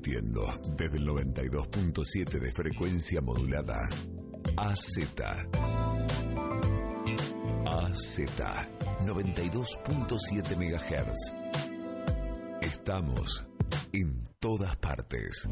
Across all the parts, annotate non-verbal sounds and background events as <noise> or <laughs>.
Desde el 92.7 de frecuencia modulada. AZ. AZ. 92.7 MHz. Estamos en todas partes.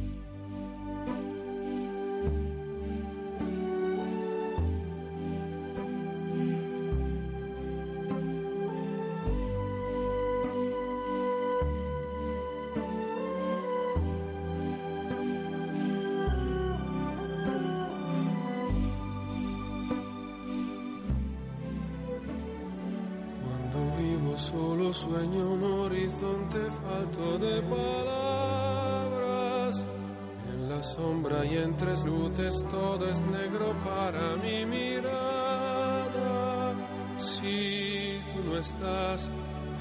Estás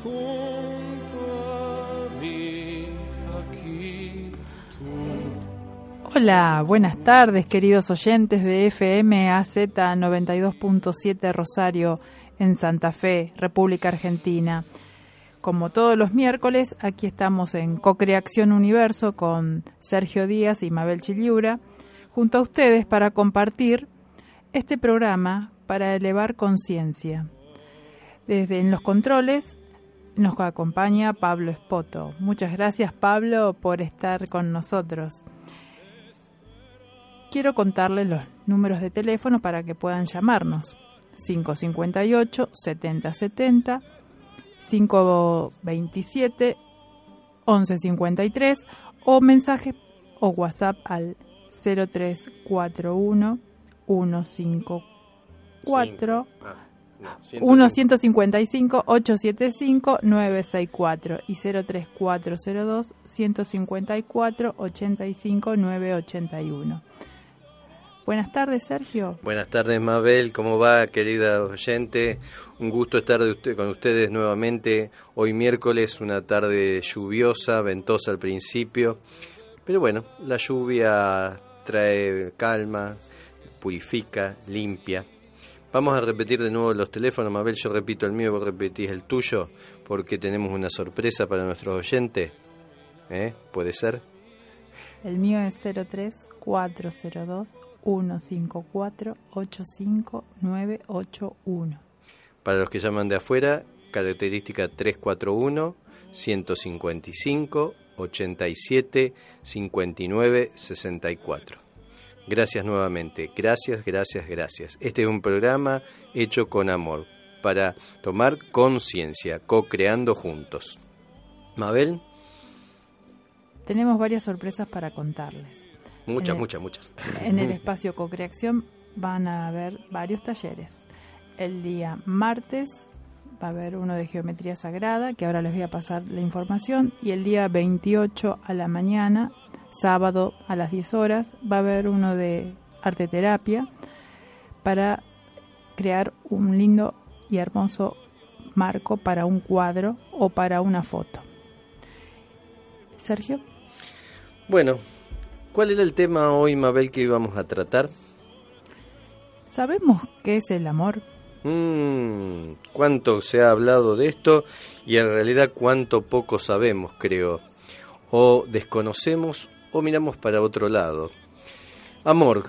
junto a mí. Hola, buenas tardes queridos oyentes de FM AZ 92.7 Rosario en Santa Fe, República Argentina. Como todos los miércoles, aquí estamos en Cocreación Universo con Sergio Díaz y Mabel Chiliura, junto a ustedes para compartir este programa para elevar conciencia. Desde en los controles nos acompaña Pablo Espoto. Muchas gracias Pablo por estar con nosotros quiero contarles los números de teléfono para que puedan llamarnos. 558 7070 527 1153 o mensaje o WhatsApp al 0341 154 1 155 875 964 y 03402 154 85 981. Buenas tardes, Sergio. Buenas tardes, Mabel. ¿Cómo va, querida oyente? Un gusto estar de usted, con ustedes nuevamente. Hoy miércoles, una tarde lluviosa, ventosa al principio. Pero bueno, la lluvia trae calma, purifica, limpia. Vamos a repetir de nuevo los teléfonos. Mabel, yo repito el mío, vos repetís el tuyo, porque tenemos una sorpresa para nuestros oyentes. ¿Eh? ¿Puede ser? El mío es 03402 154 85981. Para los que llaman de afuera, característica 341 155 87 59 64. Gracias nuevamente, gracias, gracias, gracias. Este es un programa hecho con amor para tomar conciencia, co-creando juntos. Mabel. Tenemos varias sorpresas para contarles. Muchas, el- muchas, muchas. En el <laughs> espacio Cocreación van a haber varios talleres. El día martes va a haber uno de geometría sagrada, que ahora les voy a pasar la información, y el día 28 a la mañana, sábado a las 10 horas, va a haber uno de arte terapia para crear un lindo y hermoso marco para un cuadro o para una foto. Sergio. Bueno, ¿cuál era el tema hoy, Mabel, que íbamos a tratar? ¿Sabemos qué es el amor? Mm, cuánto se ha hablado de esto y en realidad cuánto poco sabemos, creo. O desconocemos o miramos para otro lado. Amor.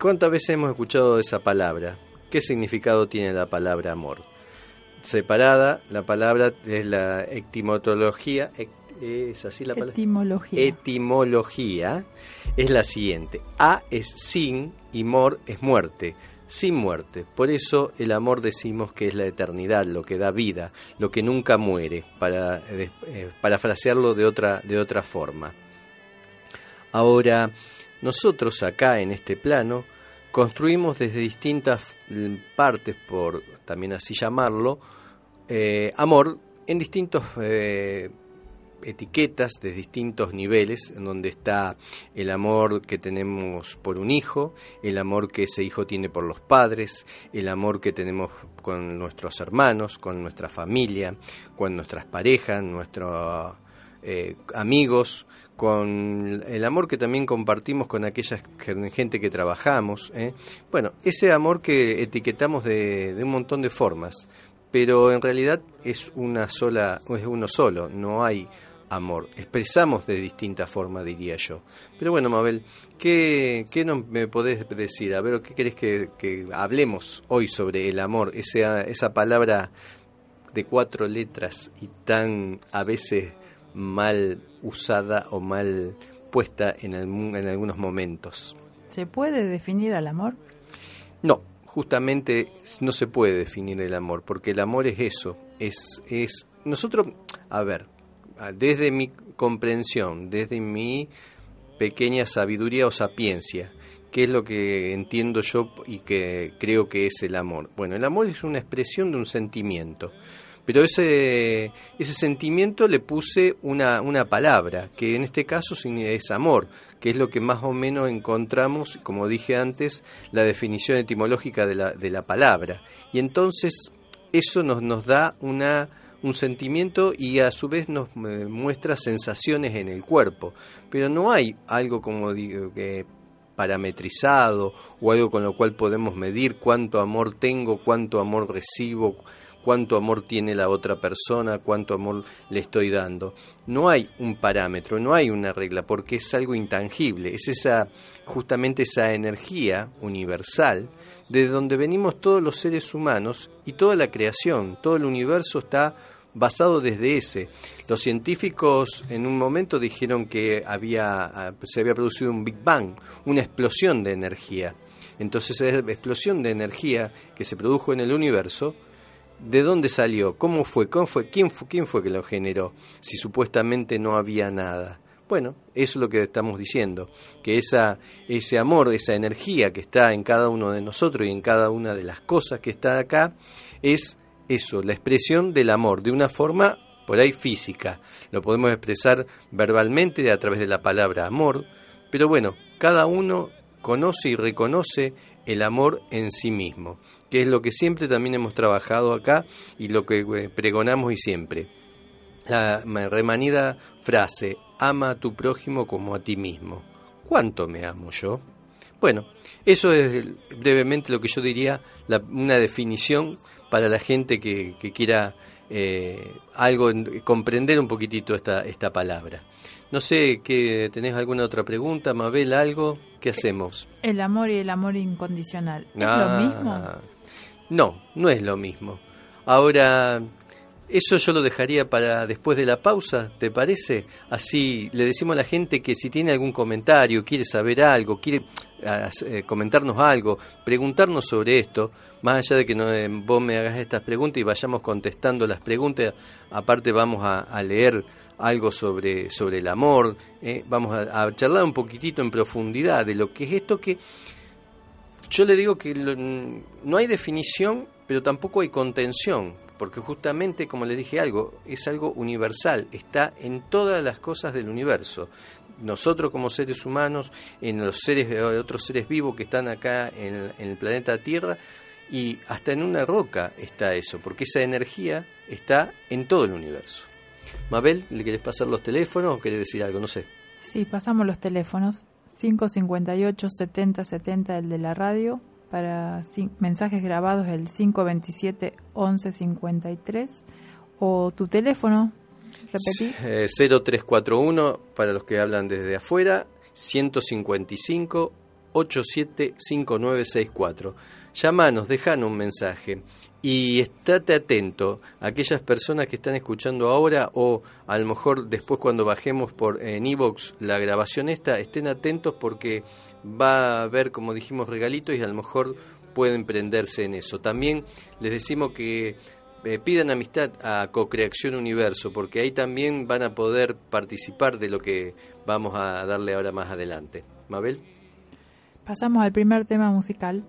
¿Cuántas veces hemos escuchado esa palabra? ¿Qué significado tiene la palabra amor? Separada, la palabra es la etimología. ec- ¿Es así la palabra? Etimología. Etimología es la siguiente. A es sin y mor es muerte. Sin muerte. Por eso el amor decimos que es la eternidad, lo que da vida, lo que nunca muere, para eh, parafrasearlo de otra, de otra forma. Ahora, nosotros acá en este plano construimos desde distintas mm, partes, por también así llamarlo, eh, amor en distintos eh, etiquetas de distintos niveles, en donde está el amor que tenemos por un hijo, el amor que ese hijo tiene por los padres, el amor que tenemos con nuestros hermanos, con nuestra familia, con nuestras parejas, nuestros eh, amigos, con el amor que también compartimos con aquella gente que trabajamos. ¿eh? Bueno, ese amor que etiquetamos de, de un montón de formas, pero en realidad es una sola, es uno solo, no hay amor. Expresamos de distinta forma, diría yo. Pero bueno, Mabel, ¿qué, qué me podés decir? A ver, ¿qué querés que, que hablemos hoy sobre el amor? Esa, esa palabra de cuatro letras y tan a veces mal usada o mal puesta en, en algunos momentos. ¿Se puede definir al amor? No, justamente no se puede definir el amor, porque el amor es eso, es, es nosotros, a ver, desde mi comprensión, desde mi pequeña sabiduría o sapiencia, ¿qué es lo que entiendo yo y que creo que es el amor? Bueno, el amor es una expresión de un sentimiento. Pero ese, ese sentimiento le puse una, una palabra, que en este caso es amor, que es lo que más o menos encontramos, como dije antes, la definición etimológica de la, de la palabra. Y entonces eso nos, nos da una, un sentimiento y a su vez nos eh, muestra sensaciones en el cuerpo. Pero no hay algo como digo, que parametrizado o algo con lo cual podemos medir cuánto amor tengo, cuánto amor recibo, cuánto amor tiene la otra persona, cuánto amor le estoy dando. No hay un parámetro, no hay una regla, porque es algo intangible, es esa justamente esa energía universal de donde venimos todos los seres humanos y toda la creación, todo el universo está basado desde ese. Los científicos en un momento dijeron que había, se había producido un Big Bang, una explosión de energía. Entonces esa explosión de energía que se produjo en el universo ¿De dónde salió? ¿Cómo fue? ¿Cómo fue? ¿Quién, fue? ¿Quién fue que lo generó? Si supuestamente no había nada. Bueno, eso es lo que estamos diciendo, que esa, ese amor, esa energía que está en cada uno de nosotros y en cada una de las cosas que está acá, es eso, la expresión del amor, de una forma por ahí física. Lo podemos expresar verbalmente a través de la palabra amor, pero bueno, cada uno conoce y reconoce el amor en sí mismo, que es lo que siempre también hemos trabajado acá y lo que eh, pregonamos y siempre. La remanida frase, ama a tu prójimo como a ti mismo. ¿Cuánto me amo yo? Bueno, eso es brevemente lo que yo diría, una definición para la gente que, quiera eh, algo, comprender un poquitito esta, esta palabra. No sé, que ¿tenés alguna otra pregunta, Mabel, algo? ¿Qué hacemos? El amor y el amor incondicional. ¿Es lo ah, mismo? No, no es lo mismo. Ahora, eso yo lo dejaría para después de la pausa, ¿te parece? Así le decimos a la gente que si tiene algún comentario, quiere saber algo, quiere eh, comentarnos algo, preguntarnos sobre esto, más allá de que no, eh, vos me hagas estas preguntas y vayamos contestando las preguntas, aparte vamos a leer algo sobre, sobre el amor, eh, vamos a, charlar un poquitito en profundidad de lo que es esto que yo le digo que no hay definición, pero tampoco hay contención, porque justamente, como le dije algo, es algo universal, está en todas las cosas del universo. Nosotros como seres humanos, en los seres de otros seres vivos que están acá en el planeta Tierra, y hasta en una roca está eso, porque esa energía está en todo el universo. Mabel, ¿le querés pasar los teléfonos o querés decir algo? No sé. Sí, pasamos los teléfonos. 558 70 70 el de la radio para mensajes grabados el 527 11 53 o tu teléfono repetí. 0341 eh, para los que hablan desde afuera 155 875964 llamanos dejan un mensaje y estate atento a aquellas personas que están escuchando ahora o a lo mejor después cuando bajemos por en la grabación esta, estén atentos porque va a haber, como dijimos, regalitos y a lo mejor pueden prenderse en eso. También les decimos que eh, pidan amistad a Cocreación Universo porque ahí también van a poder participar de lo que vamos a darle ahora más adelante. Mabel. Pasamos al primer tema musical.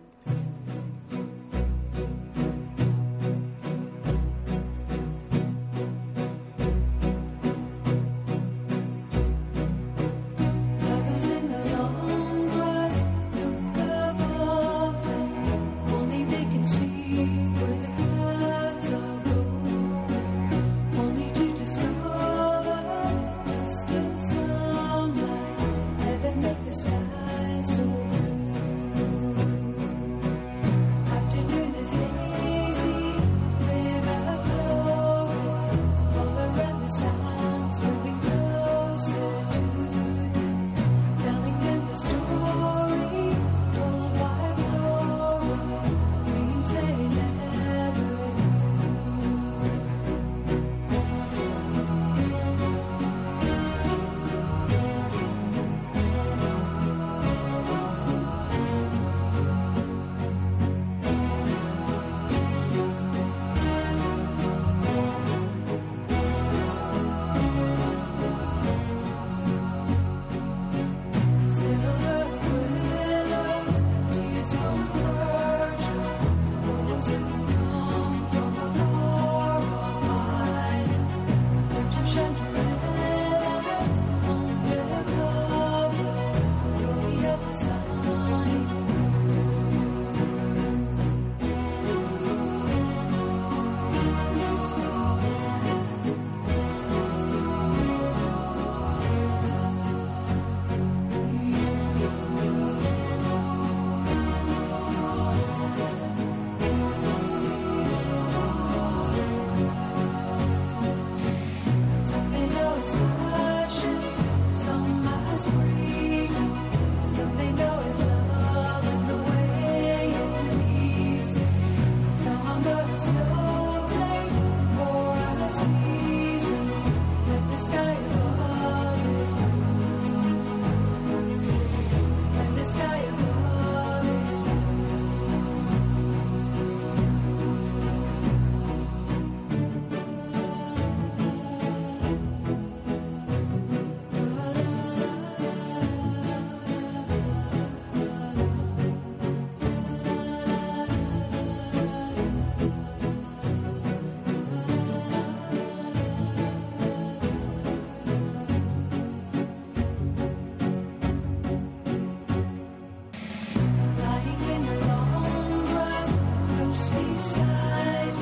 silent,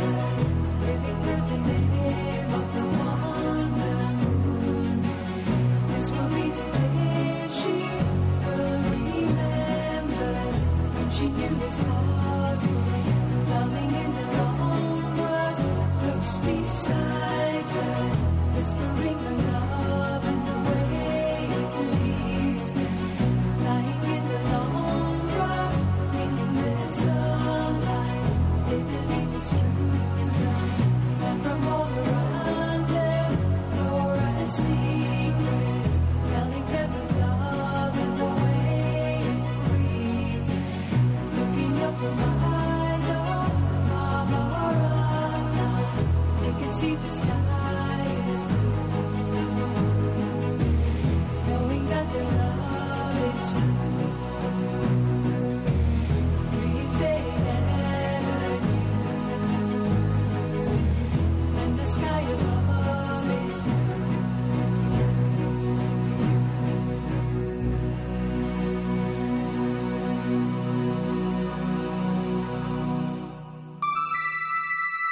giving with the name of the one.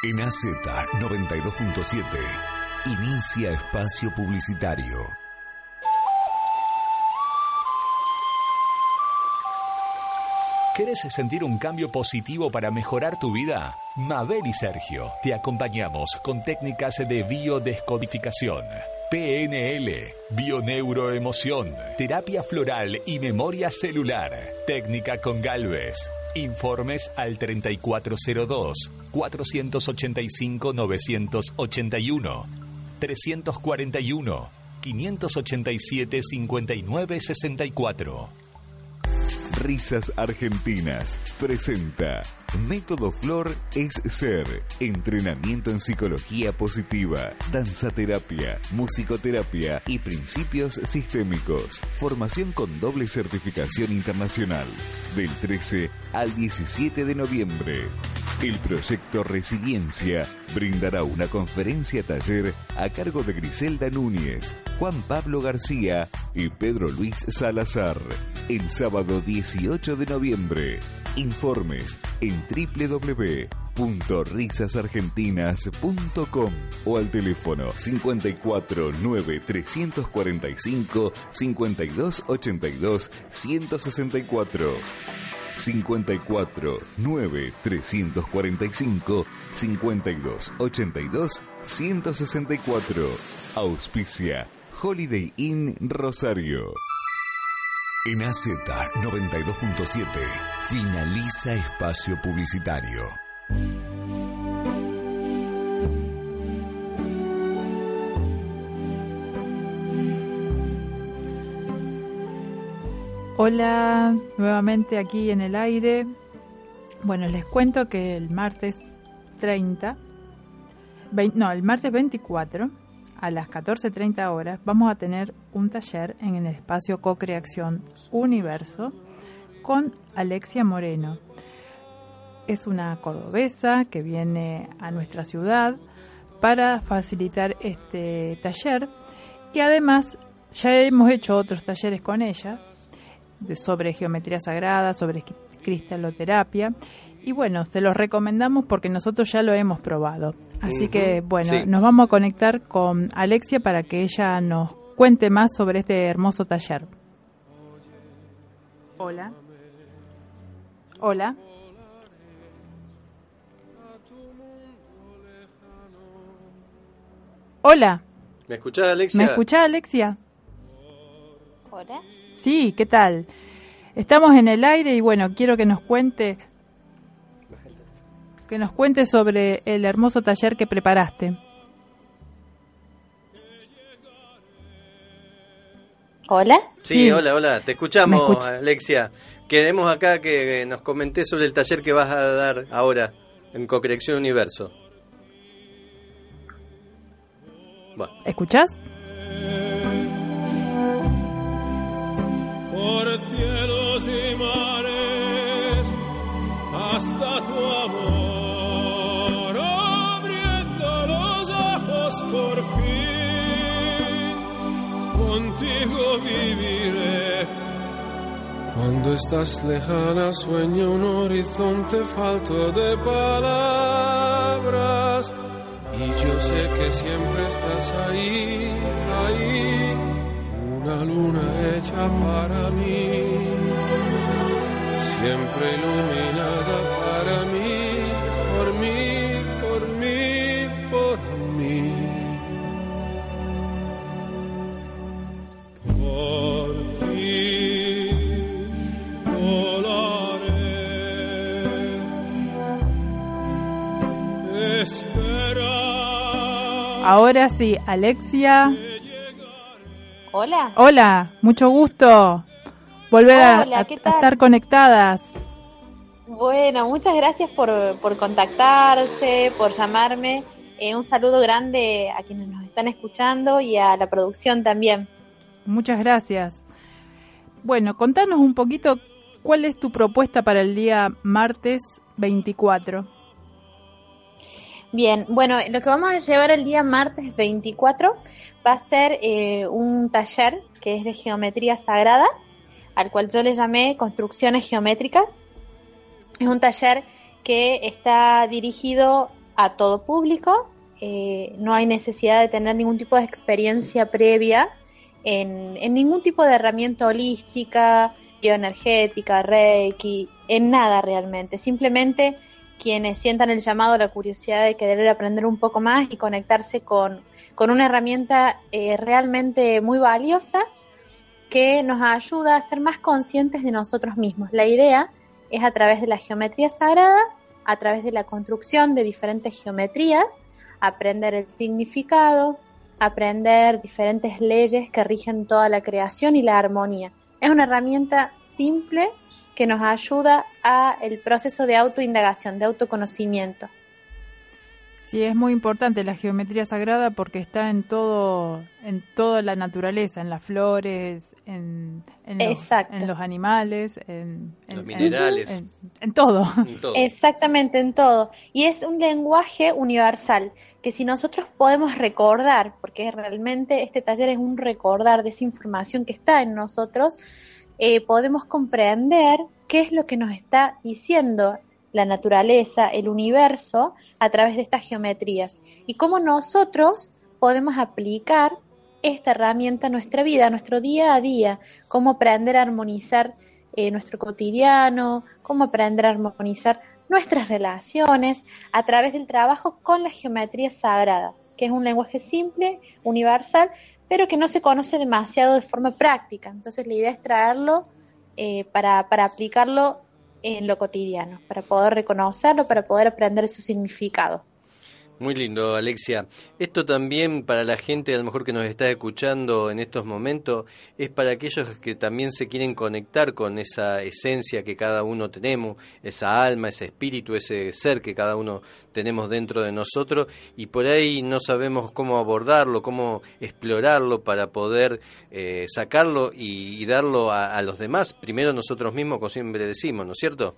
En AZ 92.7, inicia espacio publicitario. ¿Querés sentir un cambio positivo para mejorar tu vida? Mabel y Sergio te acompañamos con técnicas de biodescodificación, PNL, bioneuroemoción, terapia floral y memoria celular, técnica con Galvez. Informes al 3402 485 981 341 587 5964 Risas Argentinas presenta Método Flor es ser. Entrenamiento en psicología positiva, danzaterapia, musicoterapia y principios sistémicos. Formación con doble certificación internacional. Del 13 al 17 de noviembre. El proyecto Resiliencia brindará una conferencia taller a cargo de Griselda Núñez, Juan Pablo García y Pedro Luis Salazar. El sábado 18 de noviembre. Informes en www.risasargentinas.com o al teléfono 54 9 345 52 82 164. 54 9 345 52 82 164. Auspicia Holiday Inn Rosario. En AZ 92.7 finaliza espacio publicitario. Hola, nuevamente aquí en el aire. Bueno, les cuento que el martes 30, no, el martes 24 a las 14.30 horas vamos a tener un taller en el espacio Co-Creación Universo con Alexia Moreno. Es una cordobesa que viene a nuestra ciudad para facilitar este taller y además ya hemos hecho otros talleres con ella sobre geometría sagrada, sobre cristaloterapia. Y bueno, se los recomendamos porque nosotros ya lo hemos probado. Así que bueno, nos vamos a conectar con Alexia para que ella nos cuente más sobre este hermoso taller. Hola. Hola. Hola. ¿Me escuchás, Alexia? ¿Me escuchás, Alexia? Hola. Sí, ¿qué tal? Estamos en el aire y bueno, quiero que nos cuente que nos cuente sobre el hermoso taller que preparaste. Hola. Sí, hola, hola. Te escuchamos, Alexia. Queremos acá que nos comentes sobre el taller que vas a dar ahora en Cocreación Universo. Bueno. ¿Escuchás? por cielos y mares hasta tu amor, contigo viviré. Cuando estás lejana sueño un horizonte falto de palabras. Y yo sé que siempre estás ahí, ahí. Una luna hecha para mí, siempre iluminada Ahora sí, Alexia. Hola. Hola, mucho gusto volver a, estar conectadas. Bueno, muchas gracias por, por contactarse, por llamarme. Eh, un saludo grande a quienes nos están escuchando y a la producción también. Muchas gracias. Bueno, contanos un poquito cuál es tu propuesta para el día martes 24. Bien, bueno, lo que vamos a llevar el día martes 24 va a ser eh, un taller que es de geometría sagrada, al cual yo le llamé construcciones geométricas. Es un taller que está dirigido a todo público, eh, no hay necesidad de tener ningún tipo de experiencia previa en, ningún tipo de herramienta holística, bioenergética, reiki, en nada realmente. Simplemente quienes sientan el llamado, la curiosidad de querer aprender un poco más y conectarse con, una herramienta eh, realmente muy valiosa que nos ayuda a ser más conscientes de nosotros mismos. La idea es a través de la geometría sagrada, a través de la construcción de diferentes geometrías, aprender el significado, aprender diferentes leyes que rigen toda la creación y la armonía. Es una herramienta simple que nos ayuda a el proceso de autoindagación, de autoconocimiento. Sí, es muy importante la geometría sagrada porque está en todo, en toda la naturaleza, en las flores, en, los, en los, animales, en, los minerales, en, <laughs> todo. Exactamente, en todo. Y es un lenguaje universal que si nosotros podemos recordar, porque realmente este taller es un recordar de esa información que está en nosotros, eh, podemos comprender qué es lo que nos está diciendo la naturaleza, el universo, a través de estas geometrías. Y cómo nosotros podemos aplicar esta herramienta a nuestra vida, a nuestro día a día, cómo aprender a armonizar eh, nuestro cotidiano, cómo aprender a armonizar nuestras relaciones a través del trabajo con la geometría sagrada, que es un lenguaje simple, universal, pero que no se conoce demasiado de forma práctica. Entonces la idea es traerlo eh, para, para aplicarlo en lo cotidiano, para poder reconocerlo, para poder aprender su significado. Muy lindo, Alexia. Esto también para la gente a lo mejor que nos está escuchando en estos momentos es para aquellos que también se quieren conectar con esa esencia que cada uno tenemos, esa alma, ese espíritu, ese ser que cada uno tenemos dentro de nosotros y por ahí no sabemos cómo abordarlo, cómo explorarlo para poder eh, sacarlo y, darlo a, a los demás. Primero nosotros mismos, como siempre decimos, ¿no es cierto?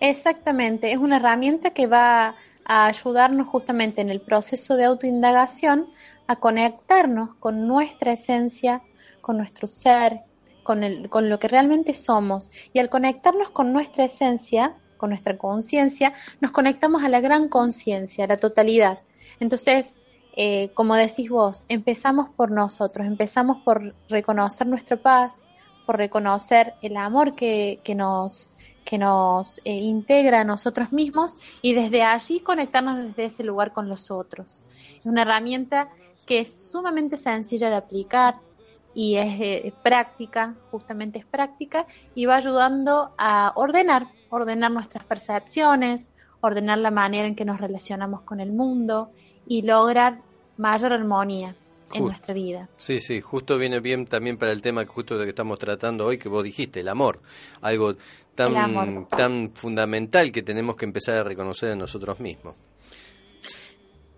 Exactamente, es una herramienta que va a ayudarnos justamente en el proceso de autoindagación a conectarnos con nuestra esencia, con nuestro ser, con, lo que realmente somos. Y al conectarnos con nuestra esencia, con nuestra conciencia, nos conectamos a la gran conciencia, a la totalidad. Entonces, eh, como decís vos, empezamos por nosotros, empezamos por reconocer nuestra paz, por reconocer el amor que, que nos que nos eh, integra a nosotros mismos y desde allí conectarnos desde ese lugar con los otros. Es una herramienta que es sumamente sencilla de aplicar y es eh, práctica, justamente es práctica y va ayudando a ordenar, ordenar nuestras percepciones, ordenar la manera en que nos relacionamos con el mundo y lograr mayor armonía en nuestra vida. Sí, sí, justo viene bien también para el tema justo de que estamos tratando hoy, que vos dijiste, el amor, algo tan, tan fundamental que tenemos que empezar a reconocer en nosotros mismos.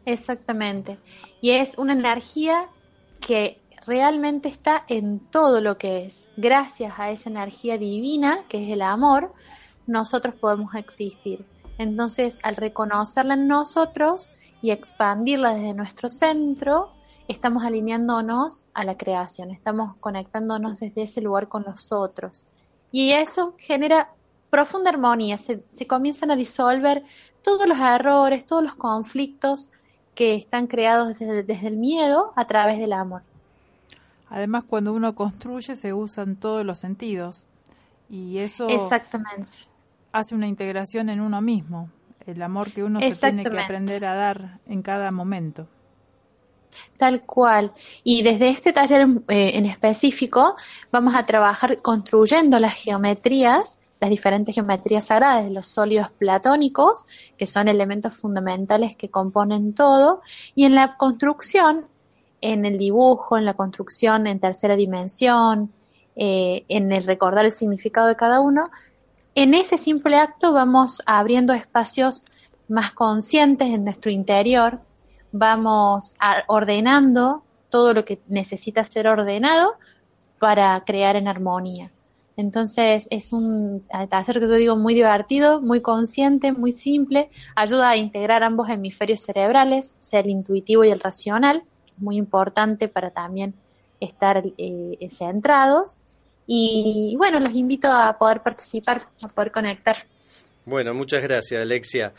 Exactamente. Y es una energía que realmente está en todo lo que es. Gracias a esa energía divina, que es el amor, nosotros podemos existir. Entonces, al reconocerla en nosotros y expandirla desde nuestro centro, estamos alineándonos a la creación, estamos conectándonos desde ese lugar con los otros. Y eso genera profunda armonía, se, comienzan a disolver todos los errores, todos los conflictos que están creados desde, el miedo a través del amor. Además, cuando uno construye se usan todos los sentidos y eso Exactamente. hace una integración en uno mismo, el amor que uno se tiene que aprender a dar en cada momento. Tal cual. Y desde este taller eh, en específico vamos a trabajar construyendo las geometrías, las diferentes geometrías sagradas los sólidos platónicos, que son elementos fundamentales que componen todo, y en la construcción, en el dibujo, en la construcción en tercera dimensión, eh, en el recordar el significado de cada uno, en ese simple acto vamos abriendo espacios más conscientes en nuestro interior vamos ordenando todo lo que necesita ser ordenado para crear en armonía. Entonces es un taller que yo digo muy divertido, muy consciente, muy simple, ayuda a integrar ambos hemisferios cerebrales, ser intuitivo y el racional, muy importante para también estar eh, centrados. Y bueno, los invito a poder participar, a poder conectar. Bueno, muchas gracias, Alexia.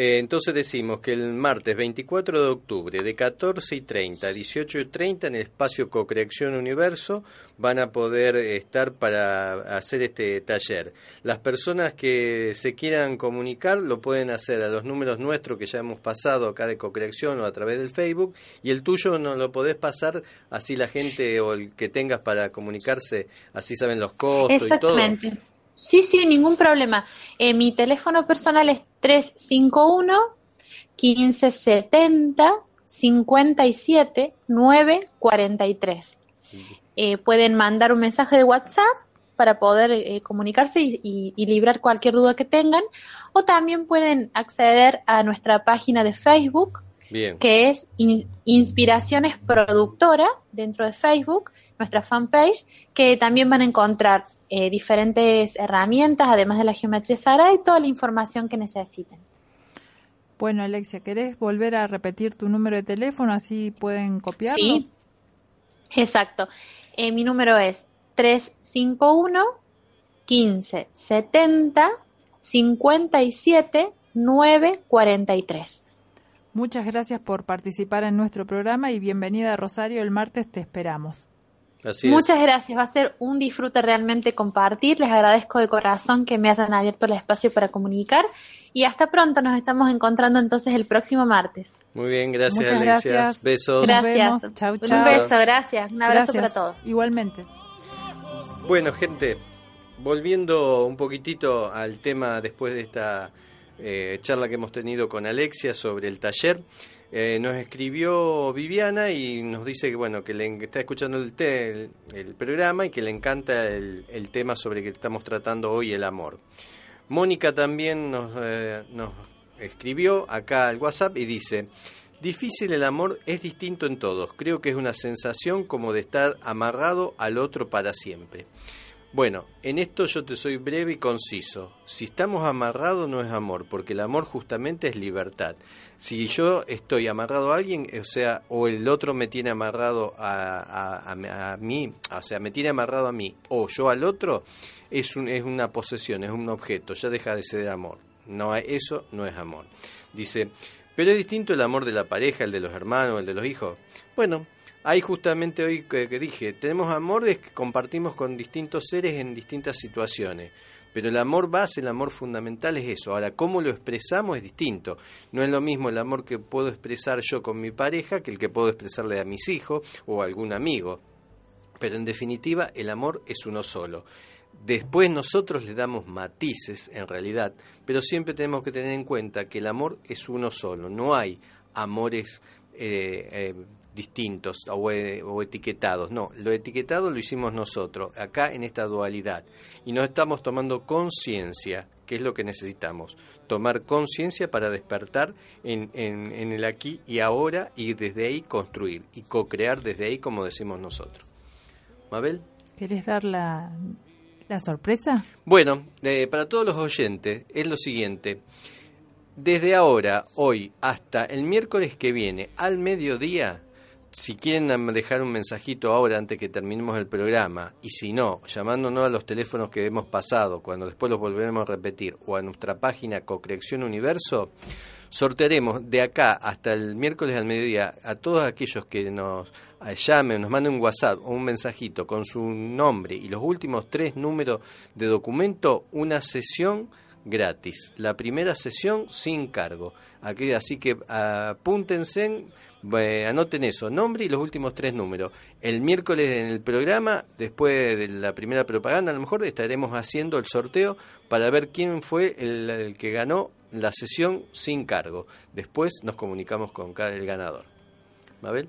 Eh, entonces decimos que el martes 24 de octubre de 14 y 30 a 18 y 30 en el espacio Cocreación Universo van a poder estar para hacer este taller. Las personas que se quieran comunicar lo pueden hacer a los números nuestros que ya hemos pasado acá de Cocreación o a través del Facebook y el tuyo no lo podés pasar así la gente o el que tengas para comunicarse, así saben los costos y todo. Sí, sí, ningún problema. Eh, mi teléfono personal es 351 1570 57 943. Eh, pueden mandar un mensaje de WhatsApp para poder eh, comunicarse y, librar cualquier duda que tengan, o también pueden acceder a nuestra página de Facebook, que es Inspiraciones Productora dentro de Facebook, nuestra fanpage, que también van a encontrar eh, diferentes herramientas, además de la geometría sagrada y toda la información que necesiten. Bueno, Alexia, ¿querés volver a repetir tu número de teléfono? Así pueden copiarlo. Sí, exacto. Eh, mi número es 351 15 70 57 943. Muchas gracias por participar en nuestro programa y bienvenida a Rosario. El martes te esperamos. Muchas gracias, va a ser un disfrute realmente compartir. Les agradezco de corazón que me hayan abierto el espacio para comunicar y hasta pronto. Nos estamos encontrando entonces el próximo martes. Muy bien, gracias Alexia. Besos. Gracias. Chau, Un beso, gracias. Un abrazo para todos. Igualmente. Bueno, gente, volviendo un poquitito al tema después de esta eh, charla que hemos tenido con Alexia sobre el taller. Eh, nos escribió Viviana y nos dice que bueno que le está escuchando el, el, programa y que le encanta el, tema sobre que estamos tratando hoy, el amor. Mónica también nos, eh, nos escribió acá al WhatsApp y dice, difícil el amor es distinto en todos, creo que es una sensación como de estar amarrado al otro para siempre. Bueno, en esto yo te soy breve y conciso. Si estamos amarrados no es amor, porque el amor justamente es libertad. Si yo estoy amarrado a alguien, o sea, o el otro me tiene amarrado a, a, mí, o sea, me tiene amarrado a mí, o yo al otro, es, un, es una posesión, es un objeto, ya deja de ser amor. No, eso no es amor. Dice, pero es distinto el amor de la pareja, el de los hermanos, el de los hijos. Bueno, Ahí justamente hoy que, dije, tenemos amor que compartimos con distintos seres en distintas situaciones. Pero el amor base, el amor fundamental es eso. Ahora, cómo lo expresamos es distinto. No es lo mismo el amor que puedo expresar yo con mi pareja que el que puedo expresarle a mis hijos o a algún amigo. Pero en definitiva, el amor es uno solo. Después nosotros le damos matices, en realidad, pero siempre tenemos que tener en cuenta que el amor es uno solo. No hay amores eh, eh, distintos eh, o, etiquetados. No, lo etiquetado lo hicimos nosotros, acá en esta dualidad. Y no estamos tomando conciencia, que es lo que necesitamos. Tomar conciencia para despertar en, en, el aquí y ahora y desde ahí construir y co-crear desde ahí como decimos nosotros. Mabel. ¿Quieres dar la, la sorpresa? Bueno, eh, para todos los oyentes es lo siguiente. Desde ahora, hoy, hasta el miércoles que viene, al mediodía, si quieren dejar un mensajito ahora antes que terminemos el programa, y si no, llamándonos a los teléfonos que hemos pasado, cuando después los volveremos a repetir, o a nuestra página Cocreación Universo, sortearemos de acá hasta el miércoles al mediodía a todos aquellos que nos llamen, nos manden un WhatsApp o un mensajito con su nombre y los últimos tres números de documento, una sesión gratis. La primera sesión sin cargo. Así que apúntense anoten eso, nombre y los últimos tres números. El miércoles en el programa, después de la primera propaganda, a lo mejor estaremos haciendo el sorteo para ver quién fue el, que ganó la sesión sin cargo. Después nos comunicamos con el ganador. Mabel.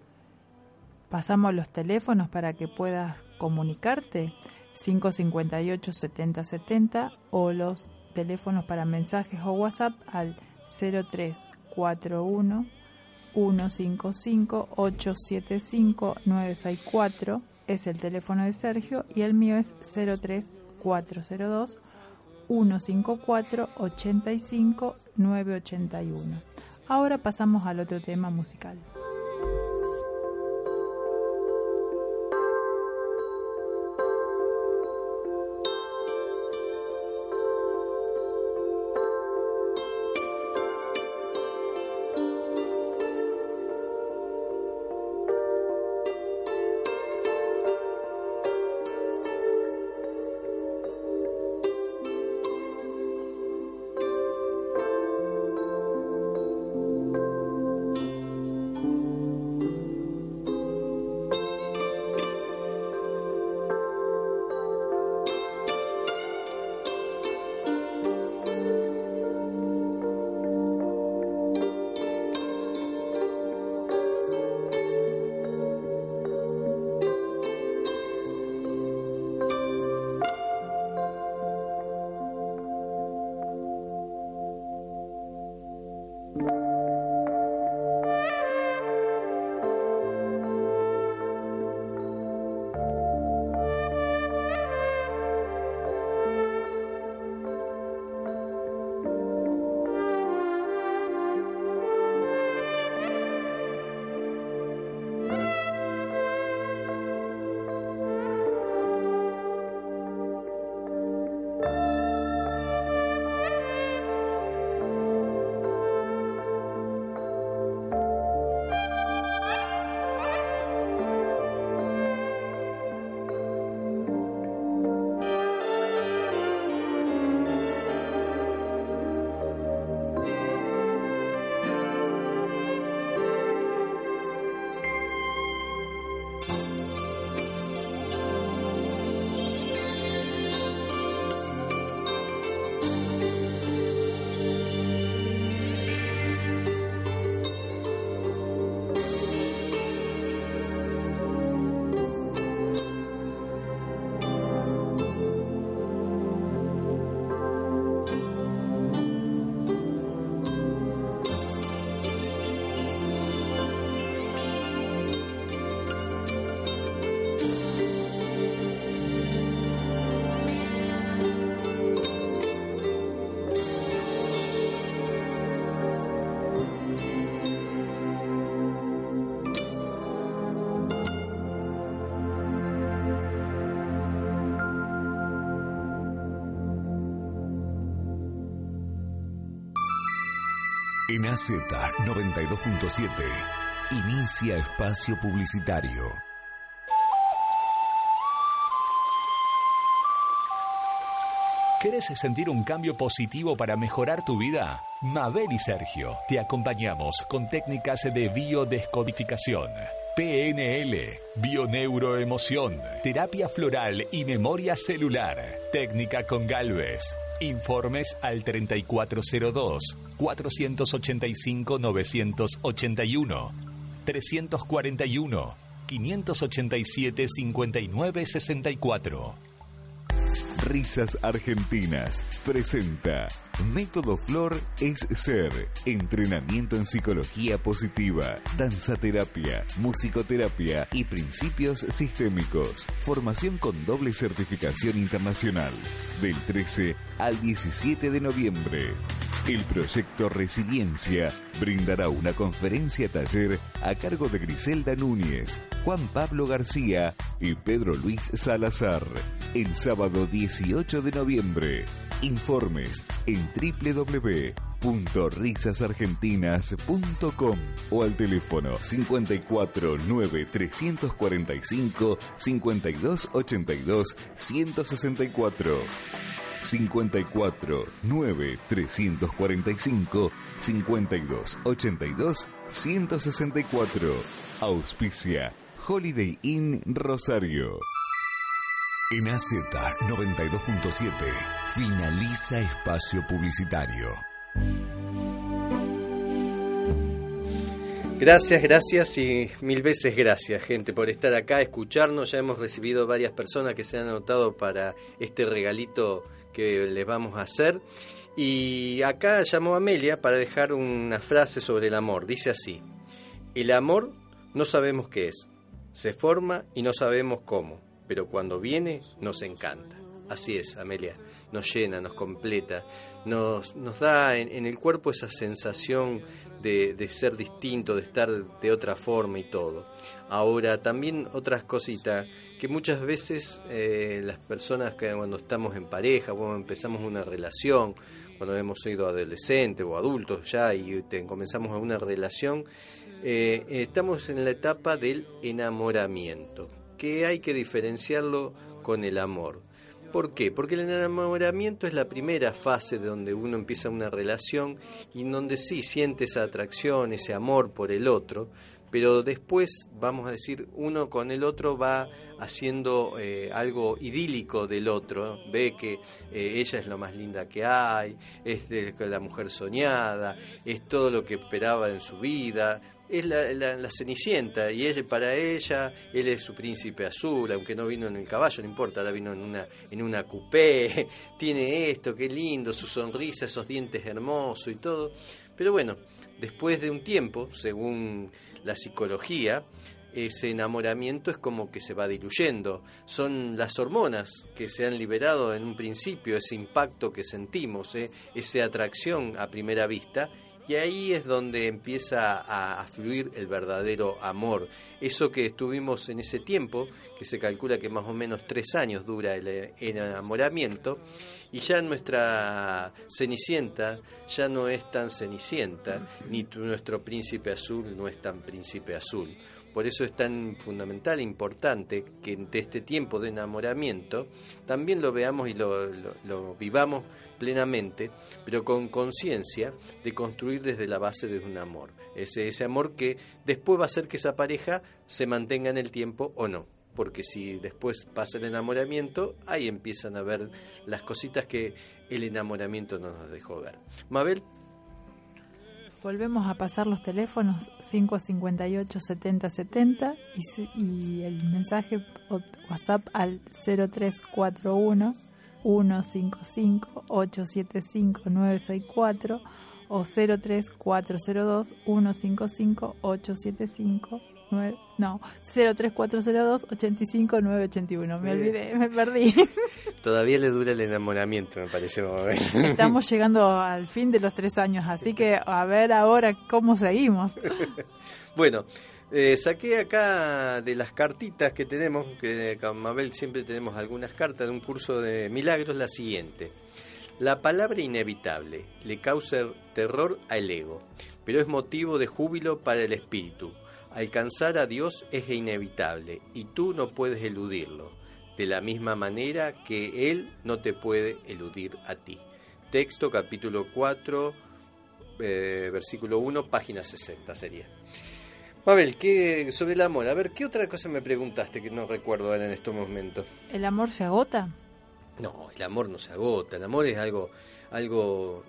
Pasamos los teléfonos para que puedas comunicarte. 558 7070 o los teléfonos para mensajes o WhatsApp al 0341 155-875-964 es el teléfono de Sergio y el mío es 03402 154 85 981. Ahora pasamos al otro tema musical. En AZ 92.7 inicia espacio publicitario. ¿Querés sentir un cambio positivo para mejorar tu vida? Mabel y Sergio te acompañamos con técnicas de biodescodificación, PNL, bioneuroemoción, terapia floral y memoria celular, técnica con Galvez. Informes al 3402 485 981 341 587 5964 Risas Argentinas presenta Método Flor es ser. Entrenamiento en psicología positiva, danzaterapia, musicoterapia y principios sistémicos. Formación con doble certificación internacional. Del 13 al 17 de noviembre. El proyecto Resiliencia brindará una conferencia taller a cargo de Griselda Núñez, Juan Pablo García y Pedro Luis Salazar. El sábado 18 de noviembre. Informes en www.risasargentinas.com o al teléfono 54 9 345 52 82 164. 54 9 345 52 82 164. Auspicia Holiday Inn Rosario. En AZ 92.7 finaliza espacio publicitario. Gracias, gracias y mil veces gracias, gente, por estar acá, escucharnos. Ya hemos recibido varias personas que se han anotado para este regalito que les vamos a hacer. Y acá llamó Amelia para dejar una frase sobre el amor. Dice así, el amor no sabemos qué es, se forma y no sabemos cómo, pero cuando viene nos encanta. Así es, Amelia, nos llena, nos completa, nos, nos da en, el cuerpo esa sensación de, ser distinto, de estar de otra forma y todo. Ahora, también otras cositas que muchas veces eh, las personas que cuando estamos en pareja, cuando empezamos una relación, cuando hemos sido adolescentes o adultos ya y comenzamos una relación, eh, estamos en la etapa del enamoramiento, que hay que diferenciarlo con el amor. ¿Por qué? Porque el enamoramiento es la primera fase de donde uno empieza una relación y en donde sí siente esa atracción, ese amor por el otro, pero después, vamos a decir, uno con el otro va haciendo eh, algo idílico del otro, ve que eh, ella es lo más linda que hay, es la mujer soñada, es todo lo que esperaba en su vida, es la, la, cenicienta y él, para ella él es su príncipe azul, aunque no vino en el caballo, no importa, ahora vino en una, en una coupé, <laughs> tiene esto, qué lindo, su sonrisa, esos dientes hermosos y todo. Pero bueno, después de un tiempo, según la psicología, ese enamoramiento es como que se va diluyendo. Son las hormonas que se han liberado en un principio, ese impacto que sentimos, ¿eh? esa atracción a primera vista, y ahí es donde empieza a, fluir el verdadero amor. Eso que estuvimos en ese tiempo, que se calcula que más o menos tres años dura el, enamoramiento, y ya nuestra cenicienta ya no es tan cenicienta, ni nuestro príncipe azul no es tan príncipe azul. Por eso es tan fundamental e importante que de este tiempo de enamoramiento también lo veamos y lo, lo vivamos plenamente, pero con conciencia de construir desde la base de un amor. Ese, ese amor que después va a hacer que esa pareja se mantenga en el tiempo o no. Porque si después pasa el enamoramiento, ahí empiezan a ver las cositas que el enamoramiento no nos dejó ver. Mabel. Volvemos a pasar los teléfonos 558 70 70 y, y el mensaje WhatsApp al 0341 155-875-964 o 03402-155-875. No, 03402-85981. Me olvidé, me perdí. <laughs> Todavía le dura el enamoramiento, me parece. Estamos llegando al fin de los tres años, así que a ver ahora cómo seguimos. <laughs> Bueno, eh, saqué acá de las cartitas que tenemos, que con Mabel siempre tenemos algunas cartas de un curso de milagros, la siguiente. La palabra inevitable le causa terror al ego, pero es motivo de júbilo para el espíritu. Alcanzar a Dios es inevitable y tú no puedes eludirlo, de la misma manera que Él no te puede eludir a ti. Texto capítulo 4, eh, versículo 1, página 60 sería. Mabel, ¿qué, sobre el amor, a ver, ¿qué otra cosa me preguntaste que no recuerdo en estos momentos? ¿El amor se agota? No, el amor no se agota, el amor es algo, algo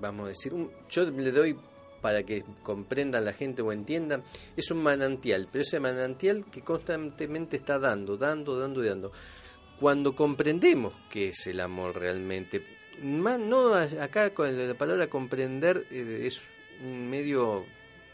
vamos a decir, yo le doy para que comprendan la gente o entiendan, es un manantial, pero ese manantial que constantemente está dando, dando, dando dando. Cuando comprendemos qué es el amor realmente, no acá con la palabra comprender eh, es un medio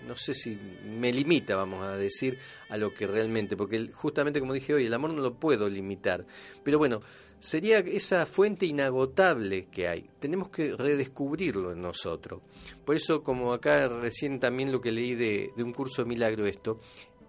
no sé si me limita, vamos a decir, a lo que realmente, porque justamente como dije hoy, el amor no lo puedo limitar, pero bueno, sería esa fuente inagotable que hay. Tenemos que redescubrirlo en nosotros. Por eso, como acá recién también lo que leí de, de un curso de milagro esto,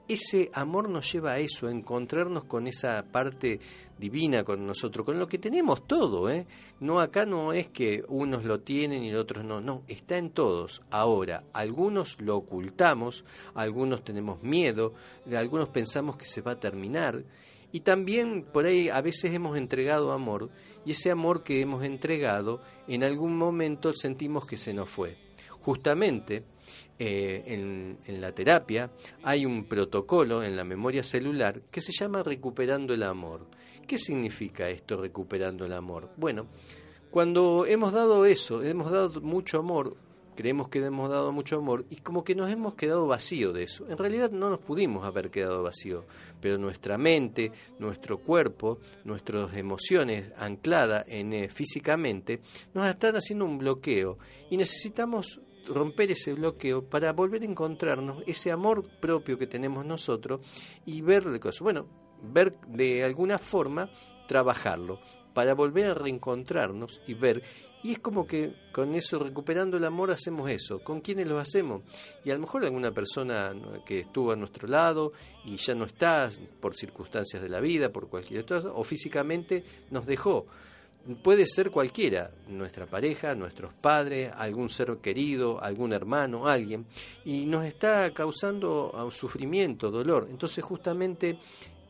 ese amor nos lleva a eso, a encontrarnos con esa parte divina con nosotros, con lo que tenemos todo, ¿eh? No acá no es que unos lo tienen y otros no, no, está en todos. Ahora, algunos lo ocultamos, algunos tenemos miedo, algunos pensamos que se va a terminar y también por ahí a veces hemos entregado amor y ese amor que hemos entregado en algún momento sentimos que se nos fue. Justamente eh, en, en, la terapia hay un protocolo en la memoria celular que se llama recuperando el amor. ¿Qué significa esto recuperando el amor? Bueno, cuando hemos dado eso, hemos dado mucho amor, creemos que hemos dado mucho amor y como que nos hemos quedado vacío de eso. En realidad no nos pudimos haber quedado vacío, pero nuestra mente, nuestro cuerpo, nuestras emociones ancladas en eh, físicamente nos están haciendo un bloqueo y necesitamos romper ese bloqueo para volver a encontrarnos ese amor propio que tenemos nosotros y ver de cosas. Bueno, ver de alguna forma trabajarlo para volver a reencontrarnos y ver. Y es como que con eso, recuperando el amor, hacemos eso. ¿Con quiénes lo hacemos? Y a lo mejor alguna persona que estuvo a nuestro lado y ya no está por circunstancias de la vida, por cualquier otra, o físicamente nos dejó puede ser cualquiera, nuestra pareja, nuestros padres, algún ser querido, algún hermano, alguien, y nos está causando sufrimiento, dolor. Entonces justamente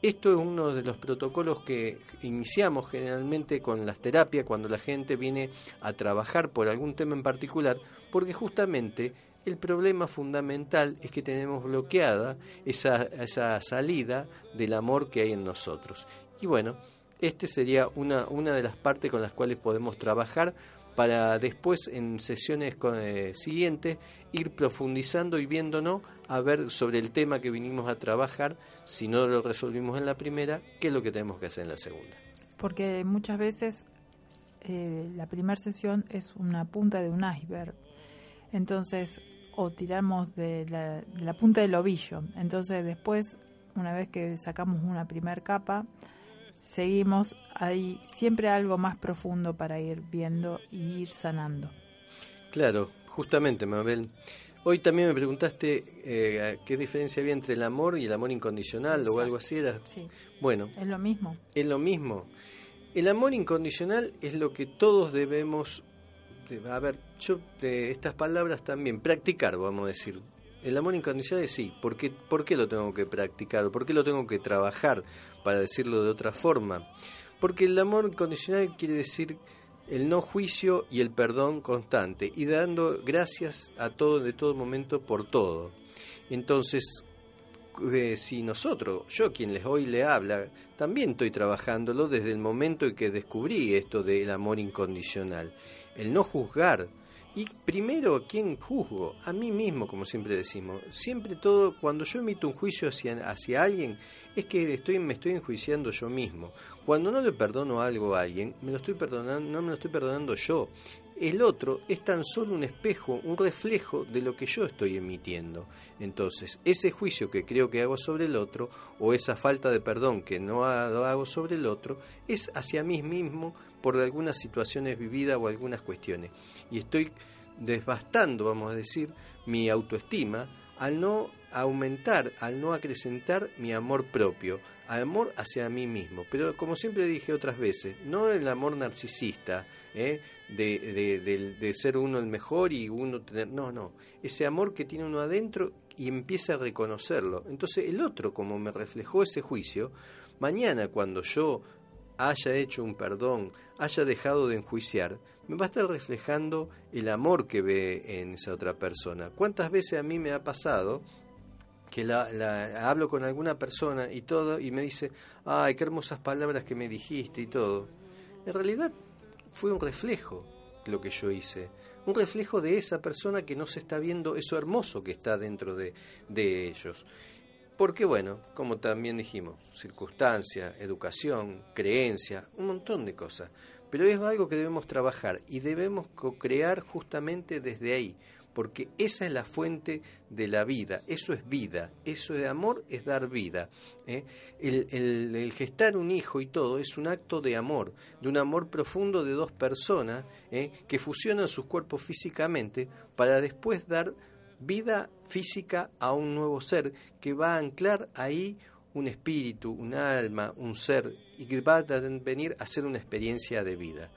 esto es uno de los protocolos que iniciamos generalmente con las terapias cuando la gente viene a trabajar por algún tema en particular, porque justamente el problema fundamental es que tenemos bloqueada esa, esa salida del amor que hay en nosotros. Y bueno, este sería una, una de las partes con las cuales podemos trabajar para después en sesiones eh, siguientes ir profundizando y viéndonos a ver sobre el tema que vinimos a trabajar, si no lo resolvimos en la primera, qué es lo que tenemos que hacer en la segunda. Porque muchas veces eh, la primera sesión es una punta de un iceberg, entonces, o tiramos de la, de la punta del ovillo, entonces después, una vez que sacamos una primera capa, seguimos, hay siempre algo más profundo para ir viendo y ir sanando. Claro, justamente, Mabel. Hoy también me preguntaste eh, qué diferencia había entre el amor y el amor incondicional o algo así. Era. Sí. Bueno. Es lo mismo. Es lo mismo. El amor incondicional es lo que todos debemos, a ver, yo estas palabras también, practicar, vamos a decir. El amor incondicional es sí. ¿Por qué, ¿Por qué lo tengo que practicar? ¿Por qué lo tengo que trabajar? Para decirlo de otra forma. Porque el amor incondicional quiere decir el no juicio y el perdón constante. Y dando gracias a todo, de todo momento, por todo. Entonces, si nosotros, yo quien les hoy le habla, también estoy trabajándolo desde el momento en que descubrí esto del amor incondicional. El no juzgar y primero, ¿a quién juzgo? A mí mismo, como siempre decimos. Siempre todo, cuando yo emito un juicio hacia, hacia alguien, es que estoy, me estoy enjuiciando yo mismo. Cuando no le perdono algo a alguien, me lo estoy perdonando, no me lo estoy perdonando yo. El otro es tan solo un espejo, un reflejo de lo que yo estoy emitiendo. Entonces, ese juicio que creo que hago sobre el otro, o esa falta de perdón que no hago sobre el otro, es hacia mí mismo por algunas situaciones vividas o algunas cuestiones. Y estoy desbastando, vamos a decir, mi autoestima al no aumentar, al no acrecentar mi amor propio, amor hacia mí mismo. Pero como siempre dije otras veces, no el amor narcisista, ¿eh? de, de, ser uno el mejor y uno tener... No, no, ese amor que tiene uno adentro y empieza a reconocerlo. Entonces el otro, como me reflejó ese juicio, mañana cuando yo haya hecho un perdón, haya dejado de enjuiciar, me va a estar reflejando el amor que ve en esa otra persona. ¿Cuántas veces a mí me ha pasado que la, hablo con alguna persona y todo y me dice, ay, qué hermosas palabras que me dijiste y todo? En realidad fue un reflejo lo que yo hice, un reflejo de esa persona que no se está viendo eso hermoso que está dentro de, de ellos. Porque bueno, como también dijimos, circunstancia, educación, creencia, un montón de cosas. Pero es algo que debemos trabajar y debemos co-crear justamente desde ahí, porque esa es la fuente de la vida, eso es vida, eso de amor es dar vida. ¿eh? El, gestar un hijo y todo es un acto de amor, de un amor profundo de dos personas ¿eh? que fusionan sus cuerpos físicamente para después dar vida física a un nuevo ser que va a anclar ahí un espíritu, un alma, un ser, y que va a venir a ser una experiencia de vida.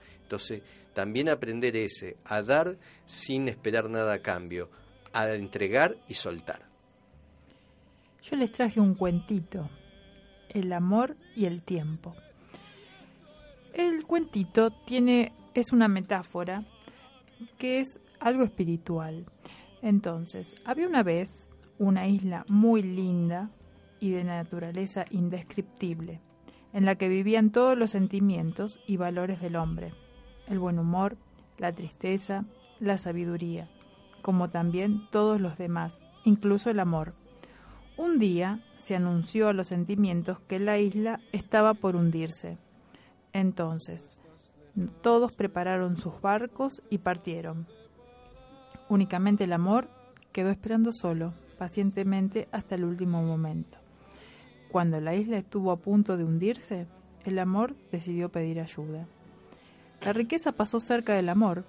También aprender ese, a dar sin esperar nada a cambio, a entregar y soltar. Yo les traje un cuentito, El amor y el tiempo. El cuentito tiene, es una metáfora que es algo espiritual. Entonces, había una vez una isla muy linda y de naturaleza indescriptible, en la que vivían todos los sentimientos y valores del hombre, el buen humor, la tristeza, la sabiduría, como también todos los demás, incluso el amor. Un día se anunció a los sentimientos que la isla estaba por hundirse. Entonces, todos prepararon sus barcos y partieron. Únicamente el amor quedó esperando solo, pacientemente hasta el último momento. Cuando la isla estuvo a punto de hundirse, el amor decidió pedir ayuda. La riqueza pasó cerca del amor,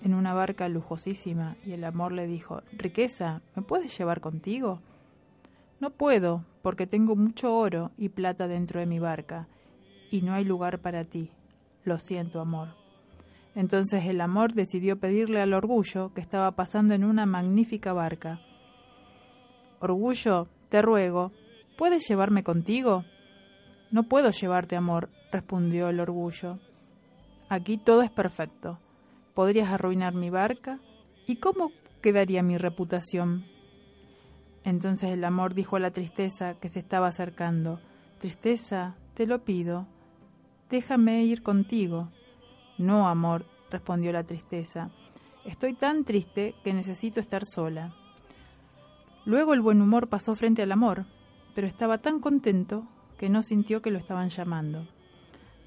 en una barca lujosísima, y el amor le dijo, Riqueza, ¿me puedes llevar contigo? No puedo, porque tengo mucho oro y plata dentro de mi barca, y no hay lugar para ti. Lo siento, amor. Entonces el amor decidió pedirle al orgullo que estaba pasando en una magnífica barca. Orgullo, te ruego, ¿puedes llevarme contigo? No puedo llevarte, amor, respondió el orgullo. Aquí todo es perfecto. Podrías arruinar mi barca. ¿Y cómo quedaría mi reputación? Entonces el amor dijo a la tristeza que se estaba acercando, Tristeza, te lo pido, déjame ir contigo. No, amor, respondió la tristeza. Estoy tan triste que necesito estar sola. Luego el buen humor pasó frente al amor, pero estaba tan contento que no sintió que lo estaban llamando.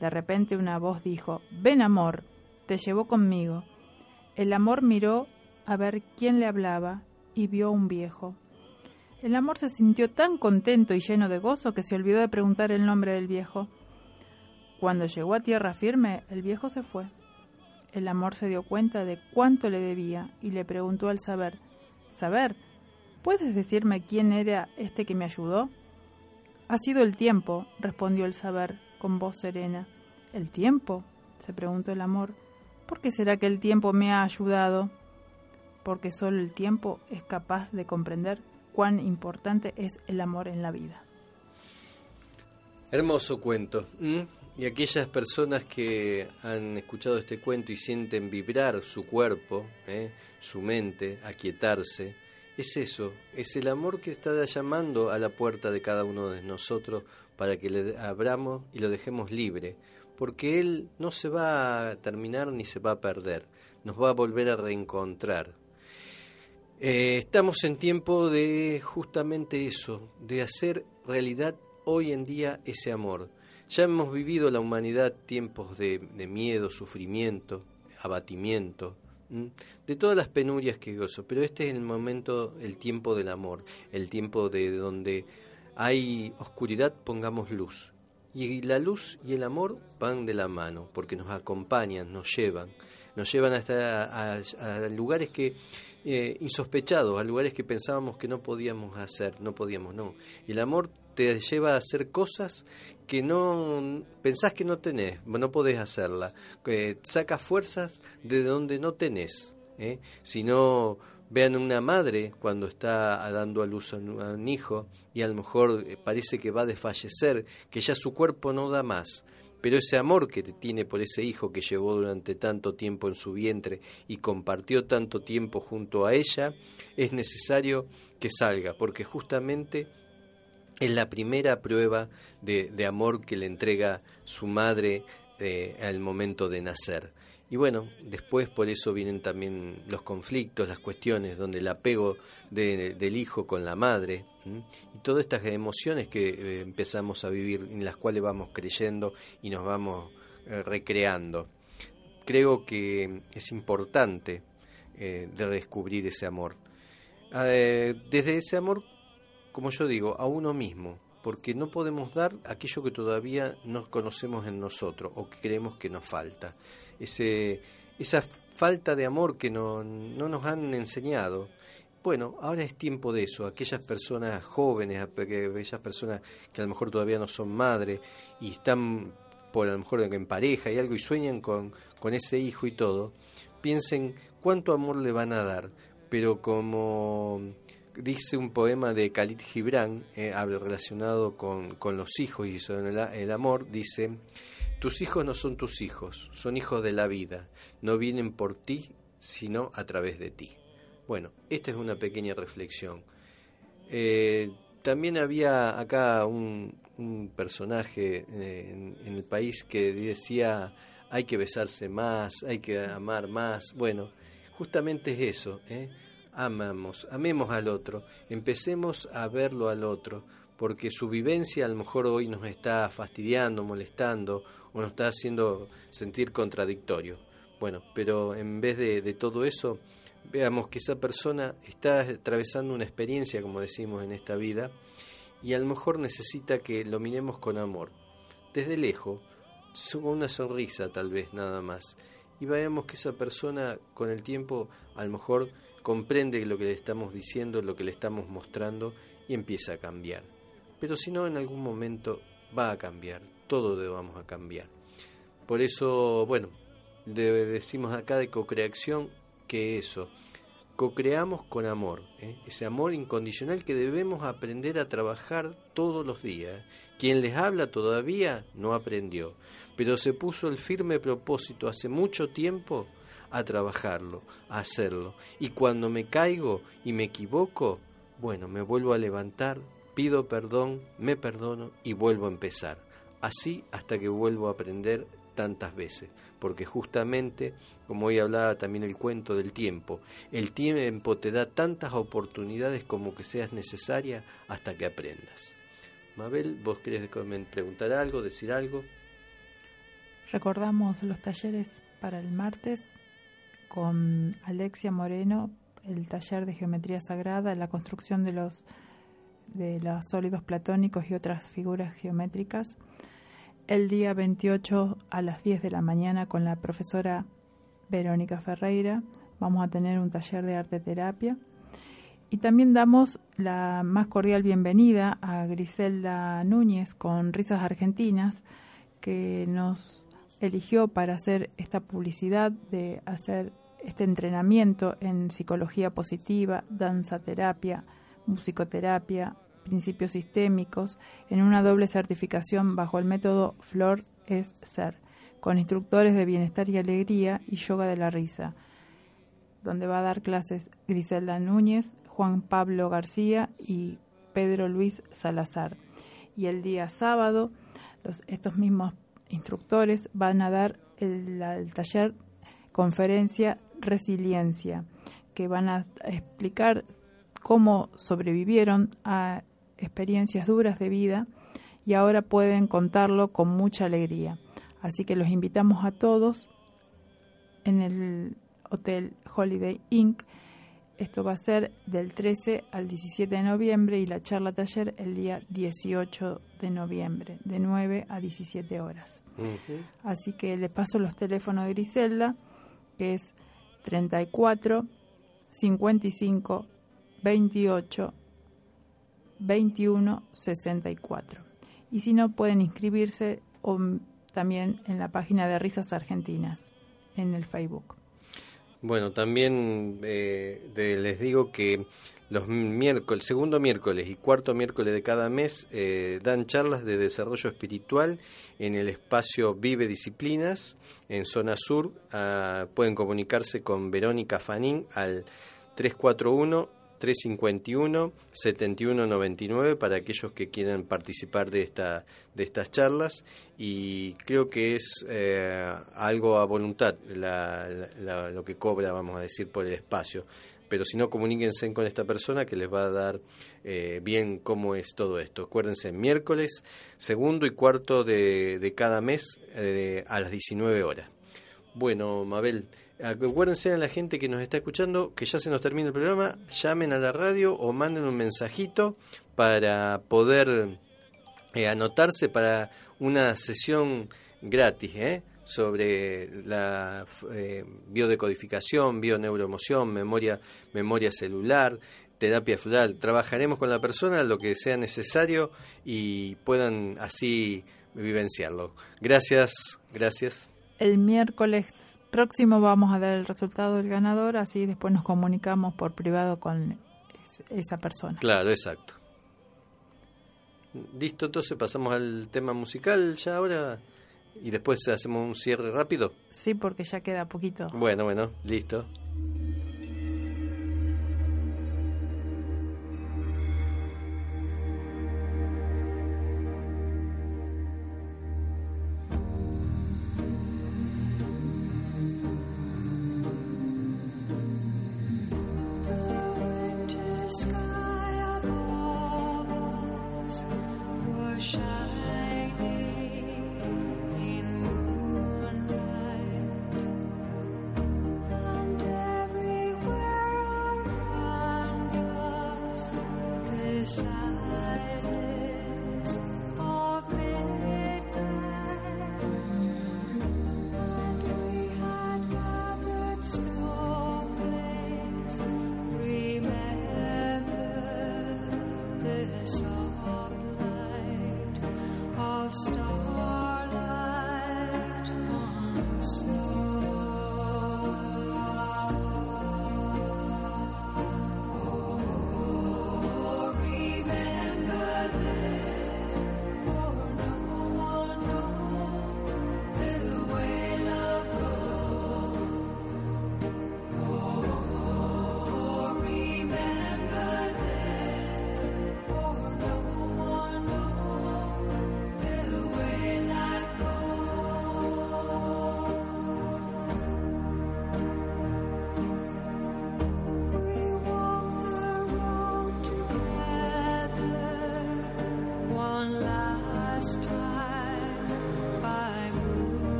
De repente una voz dijo Ven, amor, te llevó conmigo. El amor miró a ver quién le hablaba y vio a un viejo. El amor se sintió tan contento y lleno de gozo que se olvidó de preguntar el nombre del viejo. Cuando llegó a tierra firme, el viejo se fue. El amor se dio cuenta de cuánto le debía y le preguntó al saber, Saber, ¿puedes decirme quién era este que me ayudó? Ha sido el tiempo, respondió el saber con voz serena. ¿El tiempo? se preguntó el amor. ¿Por qué será que el tiempo me ha ayudado? Porque solo el tiempo es capaz de comprender cuán importante es el amor en la vida. Hermoso cuento. Y aquellas personas que han escuchado este cuento y sienten vibrar su cuerpo, ¿eh? su mente, aquietarse, es eso, es el amor que está llamando a la puerta de cada uno de nosotros para que le abramos y lo dejemos libre, porque Él no se va a terminar ni se va a perder, nos va a volver a reencontrar. Eh, estamos en tiempo de justamente eso, de hacer realidad hoy en día ese amor ya hemos vivido la humanidad tiempos de, miedo, sufrimiento, abatimiento, de todas las penurias que gozo, pero este es el momento, el tiempo del amor, el tiempo de donde hay oscuridad, pongamos luz. Y la luz y el amor van de la mano, porque nos acompañan, nos llevan, nos llevan hasta a, lugares que eh, insospechados, a lugares que pensábamos que no podíamos hacer, no podíamos, no. El amor te lleva a hacer cosas que no pensás que no tenés, no podés hacerla. que sacas fuerzas de donde no tenés. ¿eh? Si no, vean una madre cuando está dando a luz a un hijo y a lo mejor eh, parece que va a desfallecer, que ya su cuerpo no da más pero ese amor que tiene por ese hijo que llevó durante tanto tiempo en su vientre y compartió tanto tiempo junto a ella, es necesario que salga, porque justamente es la primera prueba de, amor que le entrega su madre eh, al momento de nacer. Y bueno, después por eso vienen también los conflictos, las cuestiones, donde el apego del hijo con la madre y todas estas emociones que eh, empezamos a vivir, en las cuales vamos creyendo y nos vamos eh, recreando. Creo que es importante eh, de descubrir ese amor. desde ese amor, como yo digo, a uno mismo, porque no podemos dar aquello que todavía no conocemos en nosotros o que creemos que nos falta ese, esa falta de amor que no, no nos han enseñado. Bueno, ahora es tiempo de eso. Aquellas personas jóvenes, aquellas personas que a lo mejor todavía no son madres y están por a lo mejor en pareja y algo y sueñan con, con ese hijo y todo, piensen cuánto amor le van a dar. Pero como dice un poema de Khalid Gibran, eh, relacionado con, con, los hijos y sobre el amor, dice, tus hijos no son tus hijos, son hijos de la vida, no vienen por ti, sino a través de ti. Bueno, esta es una pequeña reflexión. Eh, también había acá un, personaje eh, en, el país que decía hay que besarse más, hay que amar más. Bueno, justamente es eso, ¿eh? Amamos, amemos al otro, empecemos a verlo al otro, porque su vivencia a lo mejor hoy nos está fastidiando, molestando o nos está haciendo sentir contradictorio. Bueno, pero en vez de, todo eso, veamos que esa persona está atravesando una experiencia, como decimos en esta vida, y a lo mejor necesita que lo miremos con amor, desde lejos, con una sonrisa tal vez nada más, y veamos que esa persona con el tiempo a lo mejor comprende lo que le estamos diciendo, lo que le estamos mostrando y empieza a cambiar pero si no, en algún momento va a cambiar, todo vamos a cambiar. Por eso, bueno, decimos acá de cocreación que eso, cocreamos con amor, ¿eh? ese amor incondicional que debemos aprender a trabajar todos los días. Quien les habla todavía no aprendió, pero se puso el firme propósito hace mucho tiempo a trabajarlo, a hacerlo. Y cuando me caigo y me equivoco, bueno, me vuelvo a levantar, pido perdón, me perdono y vuelvo a empezar. Así hasta que vuelvo a aprender tantas veces, porque justamente, como hoy hablaba también el cuento del tiempo, el tiempo te da tantas oportunidades como que seas necesaria hasta que aprendas. Mabel, ¿vos querés preguntar algo, decir algo? Recordamos los talleres para el martes con Alexia Moreno, el taller de geometría sagrada, la construcción de los de los sólidos platónicos y otras figuras geométricas el día 28 a las 10 de la mañana con la profesora Verónica Ferreira. Vamos a tener un taller de arte terapia. Y también damos la más cordial bienvenida a Griselda Núñez con Risas Argentinas, que nos eligió para hacer esta publicidad de hacer este entrenamiento en psicología positiva, danza terapia, musicoterapia, principios sistémicos, en una doble certificación bajo el método Flor es Ser, con instructores de bienestar y alegría y yoga de la risa, donde va a dar clases Griselda Núñez, Juan Pablo García y Pedro Luis Salazar. Y el día sábado, los, estos mismos instructores van a dar el, taller conferencia Resiliencia, que van a explicar cómo sobrevivieron a experiencias duras de vida y ahora pueden contarlo con mucha alegría. Así que los invitamos a todos en el Hotel Holiday Inn. Esto va a ser del 13 al 17 de noviembre y la charla taller el día 18 de noviembre, de 9 a 17 horas. Así que le paso los teléfonos de Griselda, que es 34 55 28 2164. Y si no, pueden inscribirse también en la página de Risas Argentinas, en el Facebook. Bueno, también eh, les digo que los miércoles, segundo miércoles y cuarto miércoles de cada mes eh, dan charlas de desarrollo espiritual en el espacio Vive Disciplinas en zona sur. Ah, pueden comunicarse con Verónica Fanín al 341 351 7199 para aquellos que quieran participar de esta de estas charlas y creo que es eh, algo a voluntad lo que cobra vamos a decir por el espacio pero si no, comuníquense con esta persona que les va a dar eh, bien cómo es todo esto. Acuérdense, miércoles, segundo y cuarto de, cada mes eh, a las 19 horas. Bueno, Mabel, acuérdense a la gente que nos está escuchando que ya se nos termina el programa, llamen a la radio o manden un mensajito para poder eh, anotarse para una sesión gratis, ¿eh? sobre la eh, biodecodificación, bioneuroemoción, memoria, memoria celular, terapia floral. Trabajaremos con la persona lo que sea necesario y puedan así vivenciarlo. Gracias, gracias. El miércoles próximo vamos a dar el resultado del ganador, así después nos comunicamos por privado con esa persona. Claro, exacto. Listo, entonces pasamos al tema musical ya ahora. ¿Y después hacemos un cierre rápido? Sí, porque ya queda poquito. Bueno, bueno, listo.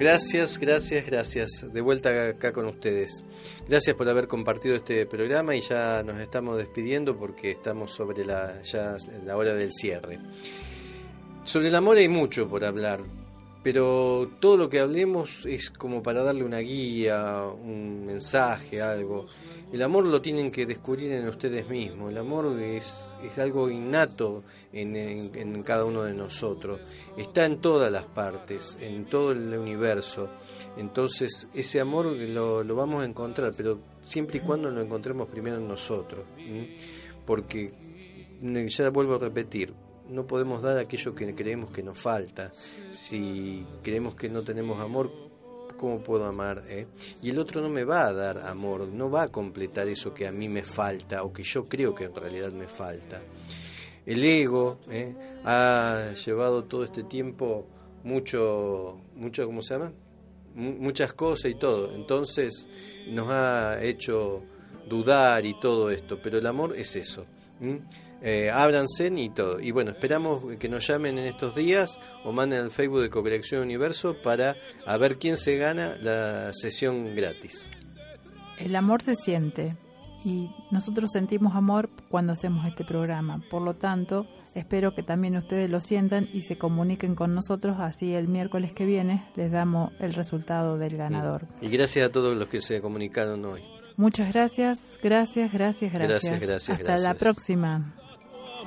Gracias, gracias, gracias. De vuelta acá con ustedes. Gracias por haber compartido este programa y ya nos estamos despidiendo porque estamos sobre la, ya la hora del cierre. Sobre el amor hay mucho por hablar, pero todo lo que hablemos es como para darle una guía, un mensaje, algo. El amor lo tienen que descubrir en ustedes mismos. El amor es, es algo innato en, en, cada uno de nosotros. Está en todas las partes, en todo el universo. Entonces ese amor lo, lo vamos a encontrar, pero siempre y cuando lo encontremos primero en nosotros. Porque, ya vuelvo a repetir, no podemos dar aquello que creemos que nos falta. Si creemos que no tenemos amor, ¿cómo puedo amar? Eh? Y el otro no me va a dar amor, no va a completar eso que a mí me falta o que yo creo que en realidad me falta. El ego eh, ha llevado todo este tiempo mucho, mucho, ¿cómo se llama? muchas cosas y todo. Entonces nos ha hecho dudar y todo esto, pero el amor es eso. Ábranse y todo. Y bueno, esperamos que nos llamen en estos días o manden al Facebook de Cocreación Universo para a ver quién se gana la sesión gratis. El amor se siente y nosotros sentimos amor cuando hacemos este programa. Por lo tanto, espero que también ustedes lo sientan y se comuniquen con nosotros, así el miércoles que viene les damos el resultado del ganador. Y gracias a todos los que se comunicaron hoy. Muchas gracias, gracias, gracias, gracias. Gracias, gracias. Hasta la próxima.